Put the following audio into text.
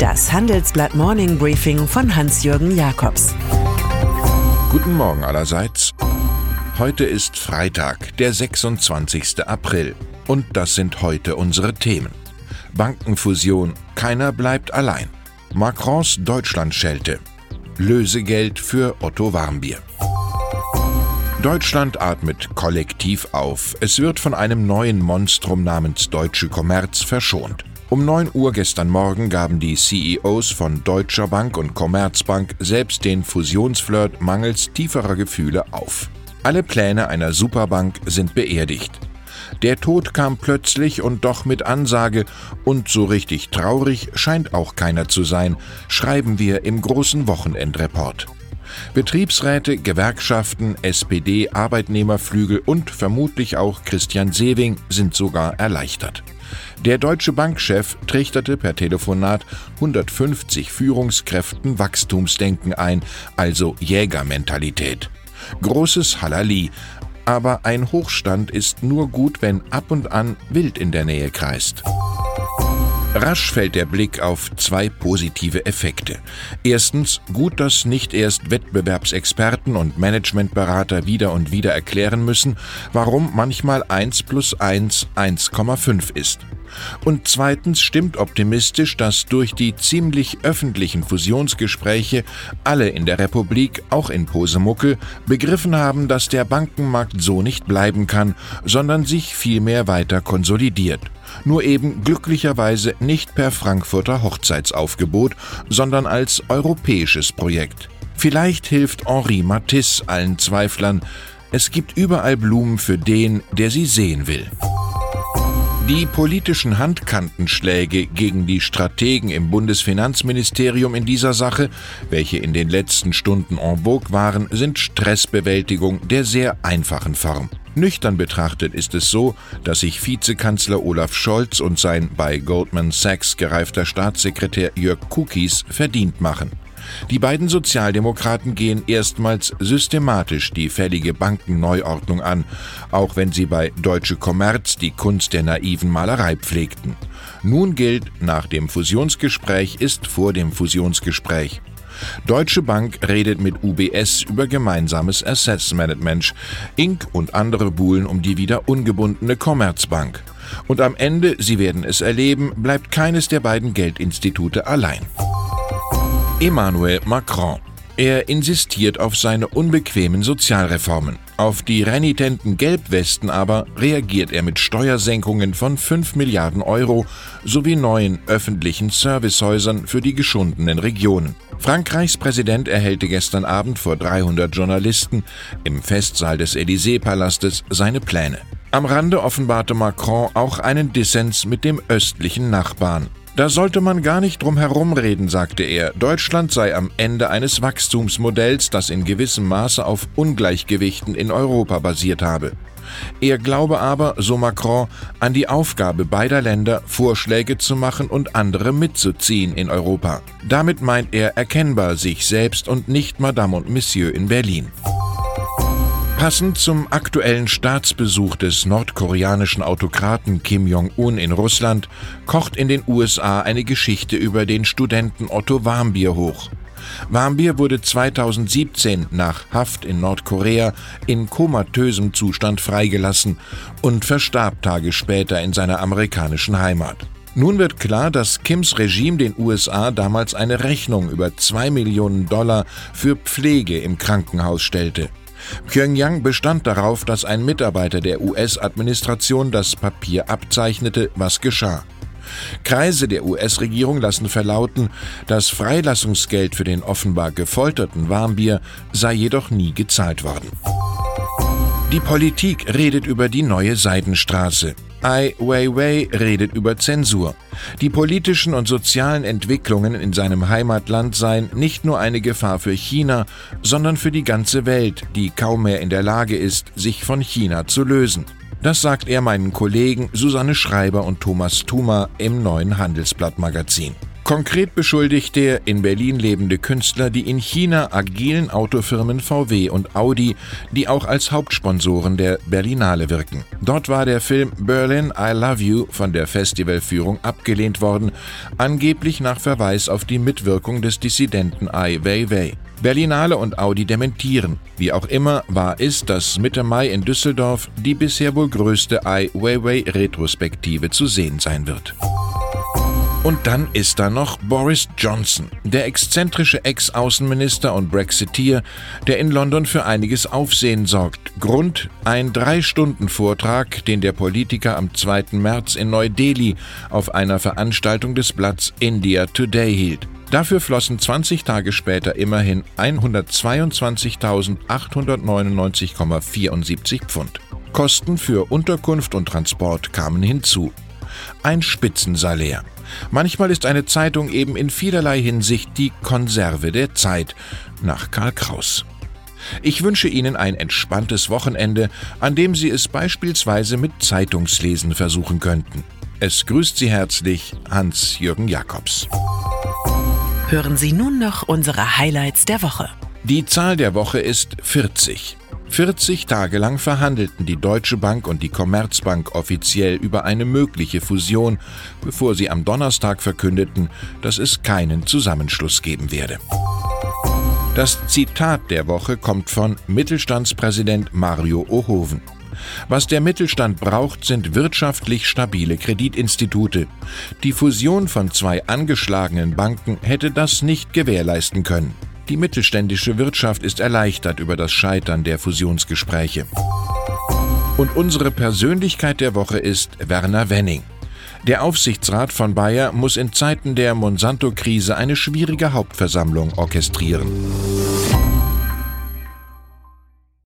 Das Handelsblatt Morning Briefing von Hans-Jürgen Jakobs. Guten Morgen allerseits. Heute ist Freitag, der 26. April. Und das sind heute unsere Themen. Bankenfusion, keiner bleibt allein. Macrons Deutschlandschelte. Lösegeld für Otto Warmbier. Deutschland atmet kollektiv auf. Es wird von einem neuen Monstrum namens Deutsche Kommerz verschont. Um 9 Uhr gestern Morgen gaben die CEOs von Deutscher Bank und Commerzbank selbst den Fusionsflirt mangels tieferer Gefühle auf. Alle Pläne einer Superbank sind beerdigt. Der Tod kam plötzlich und doch mit Ansage, und so richtig traurig scheint auch keiner zu sein, schreiben wir im großen Wochenendreport. Betriebsräte, Gewerkschaften, SPD, Arbeitnehmerflügel und vermutlich auch Christian Sewing sind sogar erleichtert. Der deutsche Bankchef trichterte per Telefonat 150 Führungskräften Wachstumsdenken ein, also Jägermentalität. Großes Halali, aber ein Hochstand ist nur gut, wenn ab und an Wild in der Nähe kreist. Rasch fällt der Blick auf zwei positive Effekte. Erstens, gut, dass nicht erst Wettbewerbsexperten und Managementberater wieder und wieder erklären müssen, warum manchmal 1 plus 1 1,5 ist. Und zweitens stimmt optimistisch, dass durch die ziemlich öffentlichen Fusionsgespräche alle in der Republik, auch in Posemuckel, begriffen haben, dass der Bankenmarkt so nicht bleiben kann, sondern sich vielmehr weiter konsolidiert. Nur eben glücklicherweise nicht per Frankfurter Hochzeitsaufgebot, sondern als europäisches Projekt. Vielleicht hilft Henri Matisse allen Zweiflern, es gibt überall Blumen für den, der sie sehen will. Die politischen Handkantenschläge gegen die Strategen im Bundesfinanzministerium in dieser Sache, welche in den letzten Stunden en vogue waren, sind Stressbewältigung der sehr einfachen Form. Nüchtern betrachtet ist es so, dass sich Vizekanzler Olaf Scholz und sein bei Goldman Sachs gereifter Staatssekretär Jörg Kukis verdient machen. Die beiden Sozialdemokraten gehen erstmals systematisch die fällige Bankenneuordnung an, auch wenn sie bei Deutsche Kommerz die Kunst der naiven Malerei pflegten. Nun gilt, nach dem Fusionsgespräch ist vor dem Fusionsgespräch. Deutsche Bank redet mit UBS über gemeinsames Assets Management, Inc. und andere buhlen um die wieder ungebundene Commerzbank. Und am Ende, Sie werden es erleben, bleibt keines der beiden Geldinstitute allein. Emmanuel Macron. Er insistiert auf seine unbequemen Sozialreformen. Auf die renitenten Gelbwesten aber reagiert er mit Steuersenkungen von 5 Milliarden Euro sowie neuen öffentlichen Servicehäusern für die geschundenen Regionen. Frankreichs Präsident erhält gestern Abend vor 300 Journalisten im Festsaal des Élysée-Palastes seine Pläne. Am Rande offenbarte Macron auch einen Dissens mit dem östlichen Nachbarn. Da sollte man gar nicht drum herumreden, sagte er. Deutschland sei am Ende eines Wachstumsmodells, das in gewissem Maße auf Ungleichgewichten in Europa basiert habe. Er glaube aber, so Macron, an die Aufgabe beider Länder, Vorschläge zu machen und andere mitzuziehen in Europa. Damit meint er erkennbar sich selbst und nicht Madame und Monsieur in Berlin. Passend zum aktuellen Staatsbesuch des nordkoreanischen Autokraten Kim Jong-un in Russland kocht in den USA eine Geschichte über den Studenten Otto Warmbier hoch. Warmbier wurde 2017 nach Haft in Nordkorea in komatösem Zustand freigelassen und verstarb Tage später in seiner amerikanischen Heimat. Nun wird klar, dass Kims Regime den USA damals eine Rechnung über 2 Millionen Dollar für Pflege im Krankenhaus stellte. Pyongyang bestand darauf, dass ein Mitarbeiter der US-Administration das Papier abzeichnete, was geschah. Kreise der US-Regierung lassen verlauten, das Freilassungsgeld für den offenbar gefolterten Warmbier sei jedoch nie gezahlt worden. Die Politik redet über die neue Seidenstraße. Ai Weiwei redet über Zensur. Die politischen und sozialen Entwicklungen in seinem Heimatland seien nicht nur eine Gefahr für China, sondern für die ganze Welt, die kaum mehr in der Lage ist, sich von China zu lösen. Das sagt er meinen Kollegen Susanne Schreiber und Thomas Thuma im neuen Handelsblatt Magazin. Konkret beschuldigt der in Berlin lebende Künstler die in China agilen Autofirmen VW und Audi, die auch als Hauptsponsoren der Berlinale wirken. Dort war der Film Berlin I Love You von der Festivalführung abgelehnt worden, angeblich nach Verweis auf die Mitwirkung des Dissidenten Ai Weiwei. Berlinale und Audi dementieren. Wie auch immer wahr ist, dass Mitte Mai in Düsseldorf die bisher wohl größte Ai Weiwei Retrospektive zu sehen sein wird. Und dann ist da noch Boris Johnson, der exzentrische Ex-Außenminister und Brexiteer, der in London für einiges Aufsehen sorgt. Grund ein Drei-Stunden-Vortrag, den der Politiker am 2. März in Neu-Delhi auf einer Veranstaltung des Blatts India Today hielt. Dafür flossen 20 Tage später immerhin 122.899,74 Pfund. Kosten für Unterkunft und Transport kamen hinzu. Ein Spitzensalär. Manchmal ist eine Zeitung eben in vielerlei Hinsicht die Konserve der Zeit, nach Karl Kraus. Ich wünsche Ihnen ein entspanntes Wochenende, an dem Sie es beispielsweise mit Zeitungslesen versuchen könnten. Es grüßt Sie herzlich Hans-Jürgen Jakobs. Hören Sie nun noch unsere Highlights der Woche. Die Zahl der Woche ist 40. 40 Tage lang verhandelten die Deutsche Bank und die Commerzbank offiziell über eine mögliche Fusion, bevor sie am Donnerstag verkündeten, dass es keinen Zusammenschluss geben werde. Das Zitat der Woche kommt von Mittelstandspräsident Mario Ohoven. Was der Mittelstand braucht, sind wirtschaftlich stabile Kreditinstitute. Die Fusion von zwei angeschlagenen Banken hätte das nicht gewährleisten können. Die mittelständische Wirtschaft ist erleichtert über das Scheitern der Fusionsgespräche. Und unsere Persönlichkeit der Woche ist Werner Wenning. Der Aufsichtsrat von Bayer muss in Zeiten der Monsanto-Krise eine schwierige Hauptversammlung orchestrieren.